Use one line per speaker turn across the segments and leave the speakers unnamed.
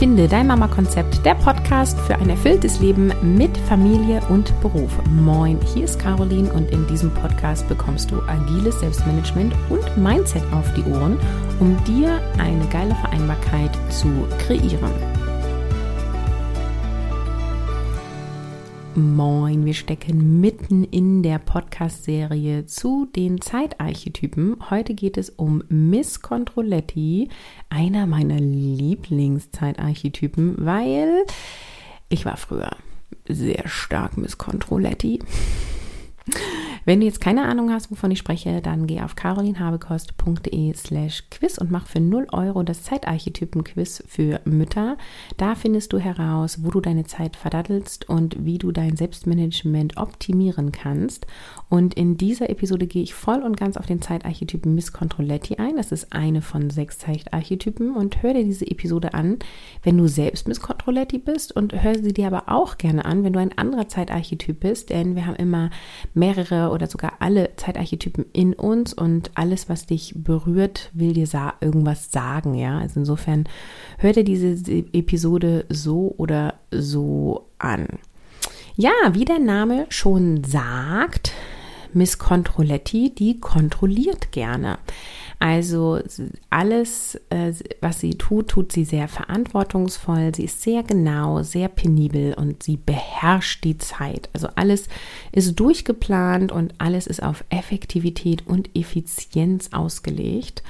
Finde dein Mama-Konzept, der Podcast für ein erfülltes Leben mit Familie und Beruf. Moin, hier ist Caroline und in diesem Podcast bekommst du agiles Selbstmanagement und Mindset auf die Ohren, um dir eine geile Vereinbarkeit zu kreieren. Moin, wir stecken mitten in der Podcast-Serie zu den Zeitarchetypen. Heute geht es um Miss Controletti, einer meiner Lieblingszeitarchetypen, weil ich war früher sehr stark Miss Controletti. Wenn du jetzt keine Ahnung hast, wovon ich spreche, dann geh auf carolinhabekost.de slash quiz und mach für 0 Euro das Zeitarchetypen-Quiz für Mütter. Da findest du heraus, wo du deine Zeit verdattelst und wie du dein Selbstmanagement optimieren kannst. Und in dieser Episode gehe ich voll und ganz auf den Zeitarchetypen Miss Controletti ein. Das ist eine von sechs Zeitarchetypen und hör dir diese Episode an, wenn du selbst Miss Controletti bist und hör sie dir aber auch gerne an, wenn du ein anderer Zeitarchetyp bist, denn wir haben immer mehrere oder sogar alle Zeitarchetypen in uns und alles, was dich berührt, will dir sa irgendwas sagen, ja. Also insofern hör dir diese Episode so oder so an. Ja, wie der Name schon sagt, Miss Controletti, die kontrolliert gerne. Also alles, äh, was sie tut, tut sie sehr verantwortungsvoll. Sie ist sehr genau, sehr penibel und sie beherrscht die Zeit. Also alles ist durchgeplant und alles ist auf Effektivität und Effizienz ausgelegt.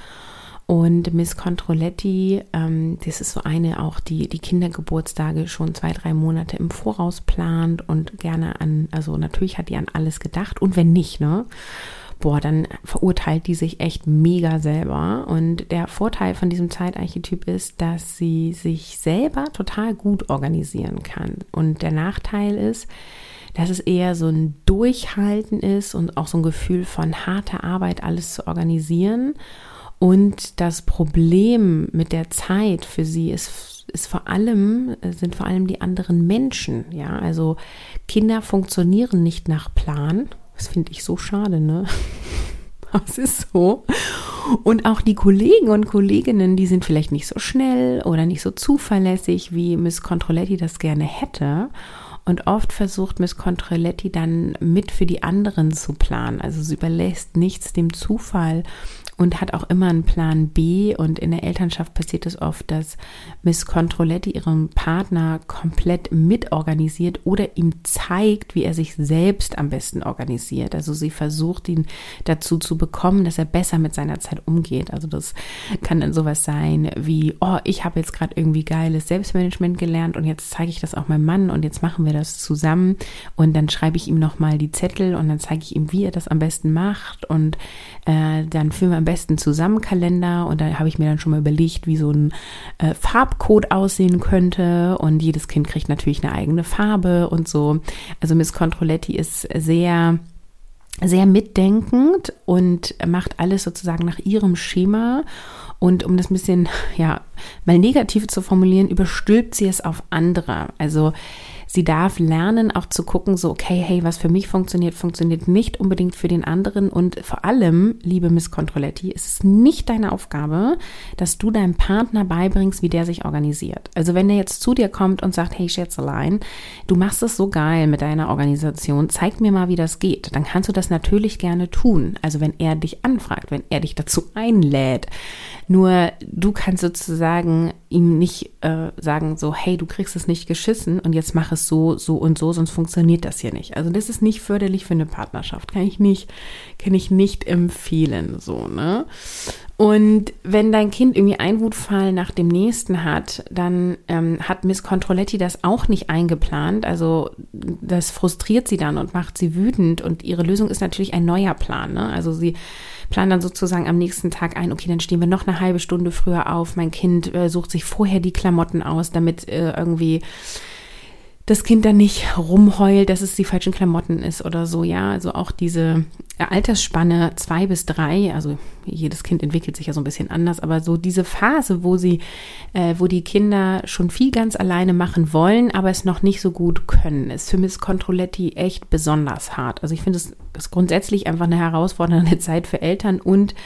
Und Miss Controletti, ähm, das ist so eine auch, die die Kindergeburtstage schon zwei, drei Monate im Voraus plant und gerne an, also natürlich hat die an alles gedacht und wenn nicht, ne? boah, dann verurteilt die sich echt mega selber. Und der Vorteil von diesem Zeitarchetyp ist, dass sie sich selber total gut organisieren kann. Und der Nachteil ist, dass es eher so ein Durchhalten ist und auch so ein Gefühl von harter Arbeit, alles zu organisieren. Und das Problem mit der Zeit für sie ist, ist vor allem, sind vor allem die anderen Menschen. Ja, also Kinder funktionieren nicht nach Plan das finde ich so schade, ne? Das ist so. Und auch die Kollegen und Kolleginnen, die sind vielleicht nicht so schnell oder nicht so zuverlässig, wie Miss Controletti das gerne hätte. Und oft versucht Miss Controletti dann mit für die anderen zu planen. Also sie überlässt nichts dem Zufall und hat auch immer einen Plan B. Und in der Elternschaft passiert es oft, dass Miss Controletti ihren Partner komplett mitorganisiert oder ihm zeigt, wie er sich selbst am besten organisiert. Also sie versucht ihn dazu zu bekommen, dass er besser mit seiner Zeit umgeht. Also das kann dann sowas sein wie, oh, ich habe jetzt gerade irgendwie geiles Selbstmanagement gelernt und jetzt zeige ich das auch meinem Mann und jetzt machen wir das zusammen und dann schreibe ich ihm nochmal die Zettel und dann zeige ich ihm, wie er das am besten macht und äh, dann führen wir am besten zusammen Kalender und da habe ich mir dann schon mal überlegt, wie so ein äh, Farbcode aussehen könnte und jedes Kind kriegt natürlich eine eigene Farbe und so. Also Miss Controletti ist sehr sehr mitdenkend und macht alles sozusagen nach ihrem Schema. Und um das ein bisschen, ja, mal negativ zu formulieren, überstülpt sie es auf andere. Also Sie darf lernen, auch zu gucken, so, okay, hey, was für mich funktioniert, funktioniert nicht unbedingt für den anderen. Und vor allem, liebe Miss Controletti, ist es nicht deine Aufgabe, dass du deinem Partner beibringst, wie der sich organisiert. Also wenn der jetzt zu dir kommt und sagt, hey Schätzelein, du machst es so geil mit deiner Organisation, zeig mir mal, wie das geht. Dann kannst du das natürlich gerne tun. Also wenn er dich anfragt, wenn er dich dazu einlädt. Nur du kannst sozusagen ihm nicht äh, sagen, so, hey, du kriegst es nicht geschissen und jetzt mach es es so, so und so, sonst funktioniert das hier nicht. Also das ist nicht förderlich für eine Partnerschaft. Kann ich nicht, kann ich nicht empfehlen, so, ne? Und wenn dein Kind irgendwie einen Wutfall nach dem nächsten hat, dann ähm, hat Miss Controletti das auch nicht eingeplant. Also das frustriert sie dann und macht sie wütend. Und ihre Lösung ist natürlich ein neuer Plan. Ne? Also sie plant dann sozusagen am nächsten Tag ein, okay, dann stehen wir noch eine halbe Stunde früher auf. Mein Kind äh, sucht sich vorher die Klamotten aus, damit äh, irgendwie das Kind dann nicht rumheult, dass es die falschen Klamotten ist oder so, ja. Also auch diese Altersspanne zwei bis drei, also jedes Kind entwickelt sich ja so ein bisschen anders, aber so diese Phase, wo sie, äh, wo die Kinder schon viel ganz alleine machen wollen, aber es noch nicht so gut können, ist für Miss Controletti echt besonders hart. Also ich finde es ist grundsätzlich einfach eine herausfordernde Zeit für Eltern und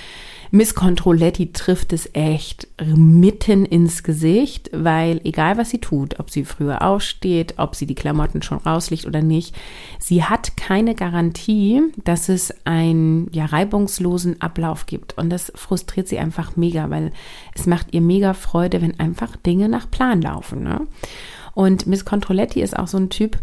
Miss Controletti trifft es echt mitten ins Gesicht, weil egal was sie tut, ob sie früher aufsteht, ob sie die Klamotten schon rauslegt oder nicht, sie hat keine Garantie, dass es einen ja, reibungslosen Ablauf gibt. Und das frustriert sie einfach mega, weil es macht ihr mega Freude, wenn einfach Dinge nach Plan laufen. Ne? Und Miss Controletti ist auch so ein Typ,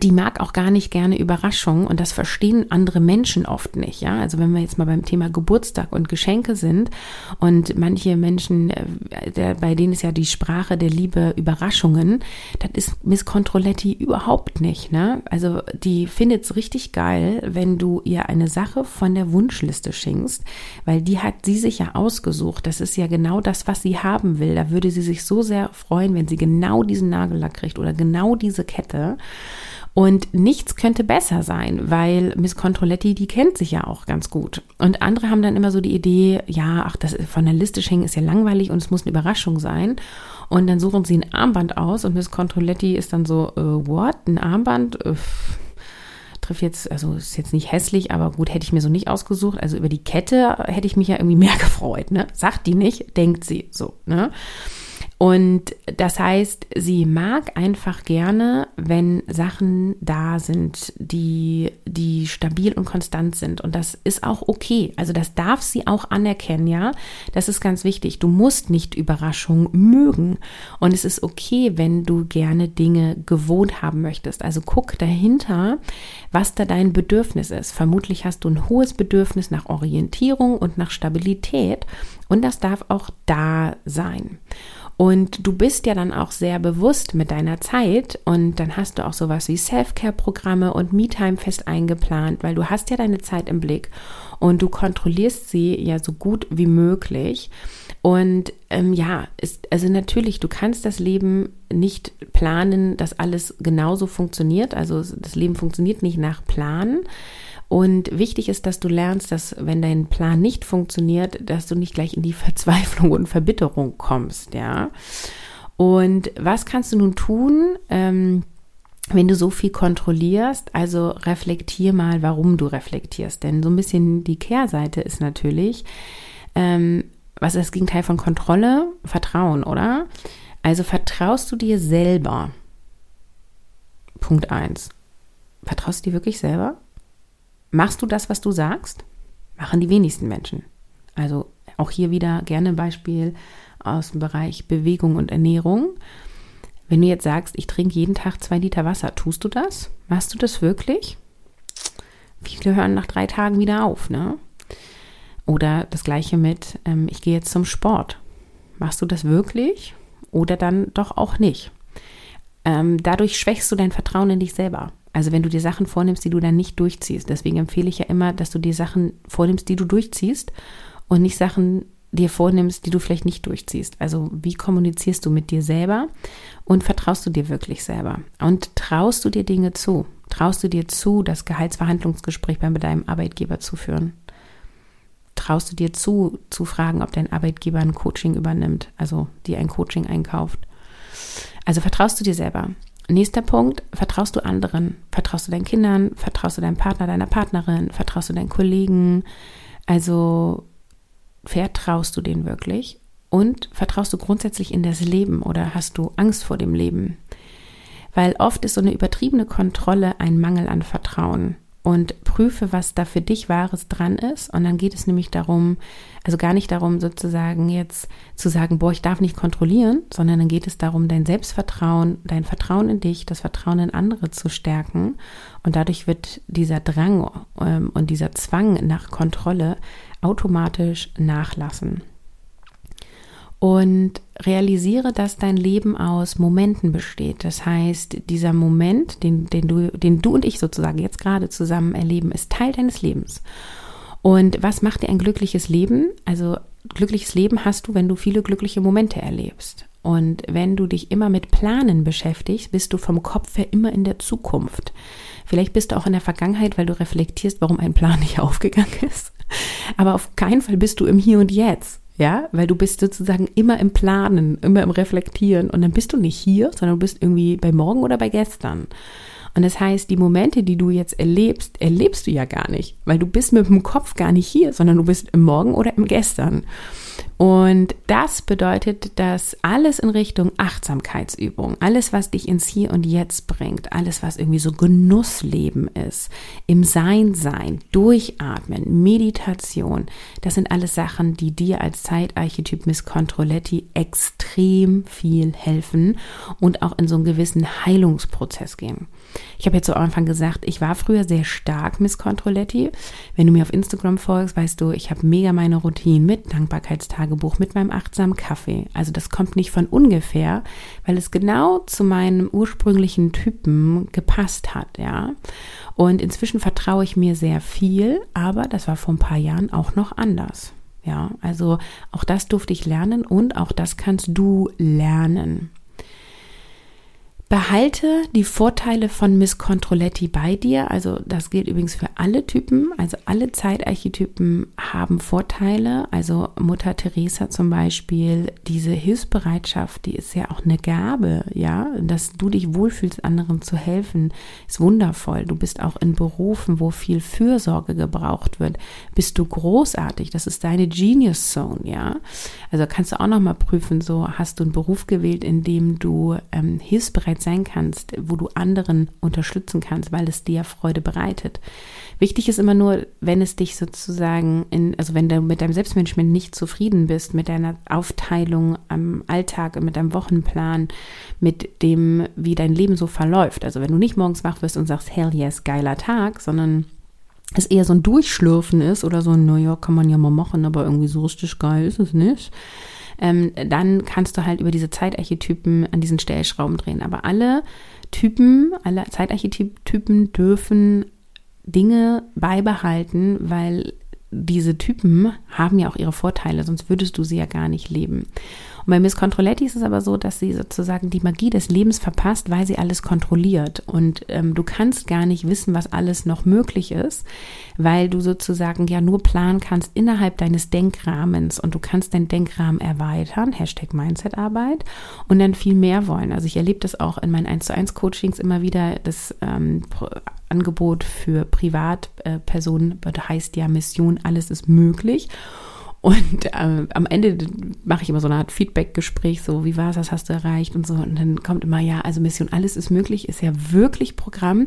die mag auch gar nicht gerne Überraschungen und das verstehen andere Menschen oft nicht. Ja, also wenn wir jetzt mal beim Thema Geburtstag und Geschenke sind und manche Menschen, äh, der, bei denen ist ja die Sprache der Liebe Überraschungen, das ist Miss Controletti überhaupt nicht. Ne? Also die findet es richtig geil, wenn du ihr eine Sache von der Wunschliste schenkst, weil die hat sie sich ja ausgesucht. Das ist ja genau das, was sie haben will. Da würde sie sich so sehr freuen, wenn sie genau diesen Nagellack kriegt oder genau diese Kette. Und nichts könnte besser sein, weil Miss Controletti, die kennt sich ja auch ganz gut. Und andere haben dann immer so die Idee, ja, ach, das von der Liste schenken ist ja langweilig und es muss eine Überraschung sein. Und dann suchen sie ein Armband aus und Miss Controletti ist dann so, äh, what? Ein Armband? Äh, trifft jetzt, also ist jetzt nicht hässlich, aber gut, hätte ich mir so nicht ausgesucht. Also über die Kette hätte ich mich ja irgendwie mehr gefreut, ne? Sagt die nicht, denkt sie so, ne? Und das heißt, sie mag einfach gerne, wenn Sachen da sind, die, die stabil und konstant sind. Und das ist auch okay. Also das darf sie auch anerkennen, ja. Das ist ganz wichtig. Du musst nicht Überraschungen mögen. Und es ist okay, wenn du gerne Dinge gewohnt haben möchtest. Also guck dahinter, was da dein Bedürfnis ist. Vermutlich hast du ein hohes Bedürfnis nach Orientierung und nach Stabilität. Und das darf auch da sein. Und du bist ja dann auch sehr bewusst mit deiner Zeit und dann hast du auch sowas wie Self-Care-Programme und Me-Time fest eingeplant, weil du hast ja deine Zeit im Blick und du kontrollierst sie ja so gut wie möglich. Und ähm, ja, ist, also natürlich, du kannst das Leben nicht planen, dass alles genauso funktioniert. Also das Leben funktioniert nicht nach Plan. Und wichtig ist, dass du lernst, dass wenn dein Plan nicht funktioniert, dass du nicht gleich in die Verzweiflung und Verbitterung kommst, ja. Und was kannst du nun tun? Ähm, wenn du so viel kontrollierst, also reflektier mal, warum du reflektierst. Denn so ein bisschen die Kehrseite ist natürlich, ähm, was ist das Gegenteil von Kontrolle? Vertrauen, oder? Also vertraust du dir selber? Punkt 1. Vertraust du dir wirklich selber? Machst du das, was du sagst? Machen die wenigsten Menschen. Also auch hier wieder gerne ein Beispiel aus dem Bereich Bewegung und Ernährung. Wenn du jetzt sagst, ich trinke jeden Tag zwei Liter Wasser, tust du das? Machst du das wirklich? Viele hören nach drei Tagen wieder auf, ne? Oder das gleiche mit, ähm, ich gehe jetzt zum Sport. Machst du das wirklich? Oder dann doch auch nicht? Ähm, dadurch schwächst du dein Vertrauen in dich selber. Also wenn du dir Sachen vornimmst, die du dann nicht durchziehst. Deswegen empfehle ich ja immer, dass du dir Sachen vornimmst, die du durchziehst und nicht Sachen dir vornimmst, die du vielleicht nicht durchziehst. Also wie kommunizierst du mit dir selber und vertraust du dir wirklich selber? Und traust du dir Dinge zu? Traust du dir zu, das Gehaltsverhandlungsgespräch bei deinem Arbeitgeber zu führen? Traust du dir zu, zu fragen, ob dein Arbeitgeber ein Coaching übernimmt, also dir ein Coaching einkauft? Also vertraust du dir selber? Nächster Punkt, vertraust du anderen? Vertraust du deinen Kindern? Vertraust du deinem Partner, deiner Partnerin? Vertraust du deinen Kollegen? Also vertraust du denen wirklich? Und vertraust du grundsätzlich in das Leben oder hast du Angst vor dem Leben? Weil oft ist so eine übertriebene Kontrolle ein Mangel an Vertrauen und prüfe, was da für dich Wahres dran ist. Und dann geht es nämlich darum, also gar nicht darum, sozusagen jetzt zu sagen, boah, ich darf nicht kontrollieren, sondern dann geht es darum, dein Selbstvertrauen, dein Vertrauen in dich, das Vertrauen in andere zu stärken. Und dadurch wird dieser Drang ähm, und dieser Zwang nach Kontrolle automatisch nachlassen und realisiere, dass dein Leben aus Momenten besteht. Das heißt, dieser Moment, den, den, du, den du und ich sozusagen jetzt gerade zusammen erleben, ist Teil deines Lebens. Und was macht dir ein glückliches Leben? Also glückliches Leben hast du, wenn du viele glückliche Momente erlebst. Und wenn du dich immer mit Planen beschäftigst, bist du vom Kopf her immer in der Zukunft. Vielleicht bist du auch in der Vergangenheit, weil du reflektierst, warum ein Plan nicht aufgegangen ist. Aber auf keinen Fall bist du im Hier und Jetzt. Ja, weil du bist sozusagen immer im Planen, immer im Reflektieren und dann bist du nicht hier, sondern du bist irgendwie bei morgen oder bei gestern. Und das heißt, die Momente, die du jetzt erlebst, erlebst du ja gar nicht, weil du bist mit dem Kopf gar nicht hier, sondern du bist im Morgen oder im Gestern. Und das bedeutet, dass alles in Richtung Achtsamkeitsübung, alles, was dich ins Hier und Jetzt bringt, alles, was irgendwie so Genussleben ist, im Sein sein, Durchatmen, Meditation, das sind alles Sachen, die dir als Zeitarchetyp Miss Controletti extrem viel helfen und auch in so einen gewissen Heilungsprozess gehen. Ich habe ja zu Anfang gesagt, ich war früher sehr stark Miss Controletti. Wenn du mir auf Instagram folgst, weißt du, ich habe mega meine Routine mit Dankbarkeitstagebuch, mit meinem achtsamen Kaffee. Also das kommt nicht von ungefähr, weil es genau zu meinem ursprünglichen Typen gepasst hat, ja. Und inzwischen vertraue ich mir sehr viel, aber das war vor ein paar Jahren auch noch anders. Ja, also auch das durfte ich lernen und auch das kannst du lernen. Behalte die Vorteile von Miss Controletti bei dir. Also das gilt übrigens für alle Typen. Also alle Zeitarchetypen haben Vorteile. Also Mutter Teresa zum Beispiel, diese Hilfsbereitschaft, die ist ja auch eine Gabe, ja. Dass du dich wohlfühlst, anderen zu helfen, ist wundervoll. Du bist auch in Berufen, wo viel Fürsorge gebraucht wird. Bist du großartig. Das ist deine Genius Zone, ja. Also kannst du auch nochmal prüfen, so hast du einen Beruf gewählt, in dem du ähm, hilfsbereit sein kannst, wo du anderen unterstützen kannst, weil es dir Freude bereitet. Wichtig ist immer nur, wenn es dich sozusagen in, also wenn du mit deinem Selbstmanagement nicht zufrieden bist, mit deiner Aufteilung am Alltag, mit deinem Wochenplan, mit dem, wie dein Leben so verläuft. Also wenn du nicht morgens wach wirst und sagst, hell yes, geiler Tag, sondern es eher so ein Durchschlürfen ist oder so, naja, kann man ja mal machen, aber irgendwie so richtig geil ist es nicht ähm, dann kannst du halt über diese Zeitarchetypen an diesen Stellschrauben drehen. Aber alle Typen, alle Zeitarchetypen dürfen Dinge beibehalten, weil diese Typen haben ja auch ihre Vorteile, sonst würdest du sie ja gar nicht leben. Und bei Miss Controletti ist es aber so, dass sie sozusagen die Magie des Lebens verpasst, weil sie alles kontrolliert. Und ähm, du kannst gar nicht wissen, was alles noch möglich ist, weil du sozusagen ja nur planen kannst innerhalb deines Denkrahmens und du kannst deinen Denkrahmen erweitern, Hashtag Mindsetarbeit, und dann viel mehr wollen. Also ich erlebe das auch in meinen 1 zu 1 Coachings immer wieder, das ähm, Angebot für Privatpersonen äh, heißt ja Mission, alles ist möglich. Und äh, am Ende mache ich immer so eine Art Feedback-Gespräch, so wie war es, was hast du erreicht und so. Und dann kommt immer, ja, also Mission Alles ist möglich, ist ja wirklich Programm.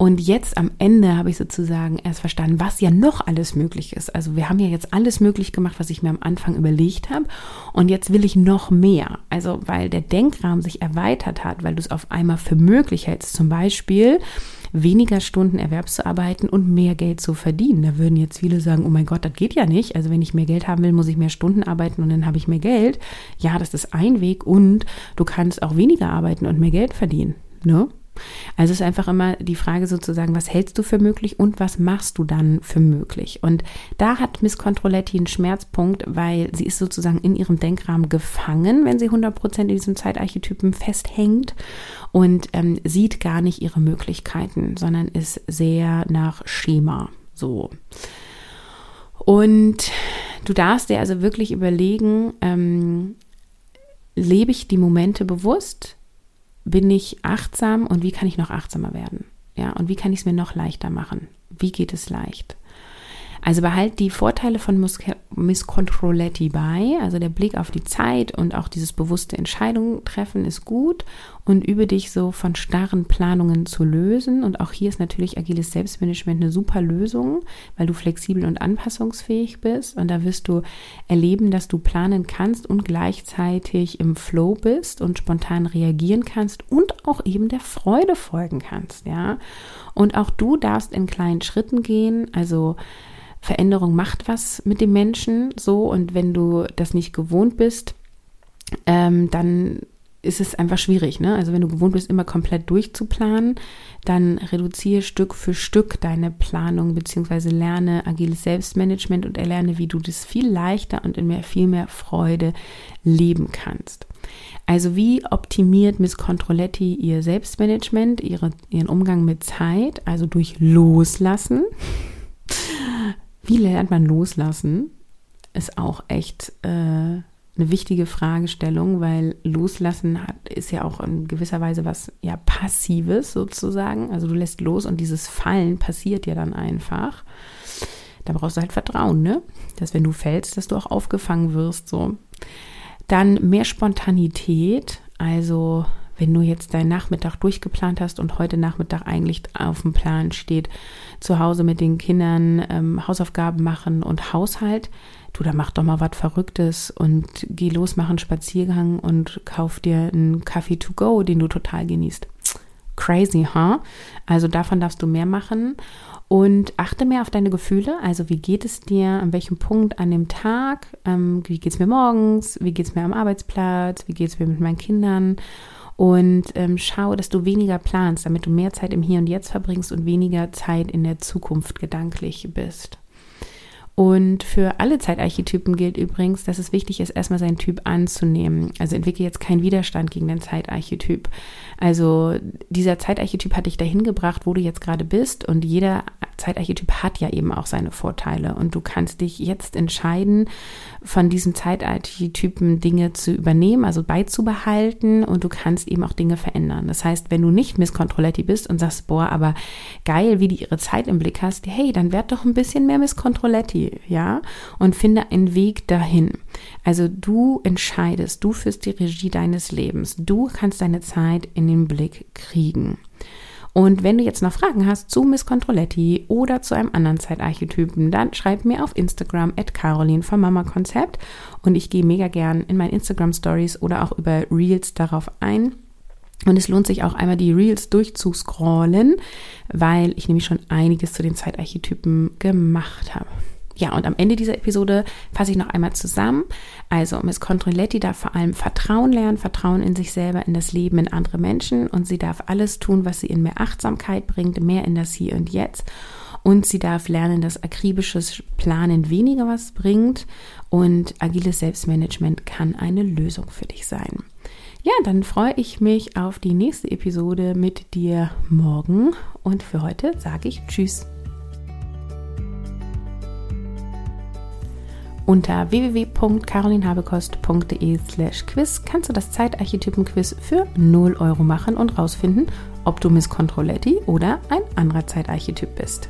Und jetzt am Ende habe ich sozusagen erst verstanden, was ja noch alles möglich ist. Also wir haben ja jetzt alles möglich gemacht, was ich mir am Anfang überlegt habe. Und jetzt will ich noch mehr. Also weil der Denkrahmen sich erweitert hat, weil du es auf einmal für möglich hältst. Zum Beispiel, weniger Stunden erwerbszuarbeiten und mehr Geld zu verdienen. Da würden jetzt viele sagen, oh mein Gott, das geht ja nicht. Also wenn ich mehr Geld haben will, muss ich mehr Stunden arbeiten und dann habe ich mehr Geld. Ja, das ist ein Weg und du kannst auch weniger arbeiten und mehr Geld verdienen. Ne? Also ist einfach immer die Frage sozusagen, was hältst du für möglich und was machst du dann für möglich? Und da hat Miss Controletti einen Schmerzpunkt, weil sie ist sozusagen in ihrem Denkrahmen gefangen, wenn sie 100% in diesem Zeitarchetypen festhängt und ähm, sieht gar nicht ihre Möglichkeiten, sondern ist sehr nach Schema so. Und du darfst dir also wirklich überlegen, ähm, lebe ich die Momente bewusst? Bin ich achtsam und wie kann ich noch achtsamer werden? Ja, und wie kann ich es mir noch leichter machen? Wie geht es leicht? Also behalt die Vorteile von Miss Controletti bei, also der Blick auf die Zeit und auch dieses bewusste Entscheidungen treffen ist gut und übe dich so von starren Planungen zu lösen. Und auch hier ist natürlich agiles Selbstmanagement eine super Lösung, weil du flexibel und anpassungsfähig bist und da wirst du erleben, dass du planen kannst und gleichzeitig im Flow bist und spontan reagieren kannst und auch eben der Freude folgen kannst, ja. Und auch du darfst in kleinen Schritten gehen, also Veränderung macht was mit dem Menschen so und wenn du das nicht gewohnt bist, ähm, dann ist es einfach schwierig. Ne? Also wenn du gewohnt bist, immer komplett durchzuplanen, dann reduziere Stück für Stück deine Planung beziehungsweise lerne agiles Selbstmanagement und erlerne, wie du das viel leichter und in mehr, viel mehr Freude leben kannst. Also wie optimiert Miss Controletti ihr Selbstmanagement, ihre, ihren Umgang mit Zeit, also durch Loslassen. Wie lernt man loslassen? Ist auch echt äh, eine wichtige Fragestellung, weil Loslassen hat, ist ja auch in gewisser Weise was ja passives sozusagen. Also du lässt los und dieses Fallen passiert ja dann einfach. Da brauchst du halt Vertrauen, ne? Dass wenn du fällst, dass du auch aufgefangen wirst, so. Dann mehr Spontanität, also wenn du jetzt deinen Nachmittag durchgeplant hast und heute Nachmittag eigentlich auf dem Plan steht, zu Hause mit den Kindern ähm, Hausaufgaben machen und Haushalt, du, da mach doch mal was Verrücktes und geh los, mach einen Spaziergang und kauf dir einen Kaffee to go, den du total genießt. Crazy, huh? Also davon darfst du mehr machen und achte mehr auf deine Gefühle. Also wie geht es dir, an welchem Punkt an dem Tag, ähm, wie geht es mir morgens, wie geht es mir am Arbeitsplatz, wie geht es mir mit meinen Kindern und ähm, schau, dass du weniger planst, damit du mehr Zeit im Hier und Jetzt verbringst und weniger Zeit in der Zukunft gedanklich bist. Und für alle Zeitarchetypen gilt übrigens, dass es wichtig ist, erstmal seinen Typ anzunehmen. Also entwickle jetzt keinen Widerstand gegen den Zeitarchetyp. Also dieser Zeitarchetyp hat dich dahin gebracht, wo du jetzt gerade bist. Und jeder Zeitarchetyp hat ja eben auch seine Vorteile. Und du kannst dich jetzt entscheiden, von diesem Zeitarchetypen Dinge zu übernehmen, also beizubehalten. Und du kannst eben auch Dinge verändern. Das heißt, wenn du nicht Miss Controletti bist und sagst, boah, aber geil, wie die ihre Zeit im Blick hast, hey, dann werd doch ein bisschen mehr Miss Controletti, ja? Und finde einen Weg dahin. Also du entscheidest, du führst die Regie deines Lebens. Du kannst deine Zeit in den Blick kriegen. Und wenn du jetzt noch Fragen hast zu Miss Controletti oder zu einem anderen Zeitarchetypen, dann schreib mir auf Instagram at Caroline vom Mama Konzept und ich gehe mega gern in meinen Instagram Stories oder auch über Reels darauf ein. Und es lohnt sich auch einmal die Reels durchzuscrollen, weil ich nämlich schon einiges zu den Zeitarchetypen gemacht habe. Ja, und am Ende dieser Episode fasse ich noch einmal zusammen. Also, Miss Controletti darf vor allem Vertrauen lernen, Vertrauen in sich selber, in das Leben, in andere Menschen. Und sie darf alles tun, was sie in mehr Achtsamkeit bringt, mehr in das Hier und Jetzt. Und sie darf lernen, dass akribisches Planen weniger was bringt. Und agiles Selbstmanagement kann eine Lösung für dich sein. Ja, dann freue ich mich auf die nächste Episode mit dir morgen. Und für heute sage ich Tschüss. Unter www.carolinhabekost.de slash quiz kannst du das Zeitarchetypen-Quiz für 0 Euro machen und rausfinden, ob du Miss Controletti oder ein anderer Zeitarchetyp bist.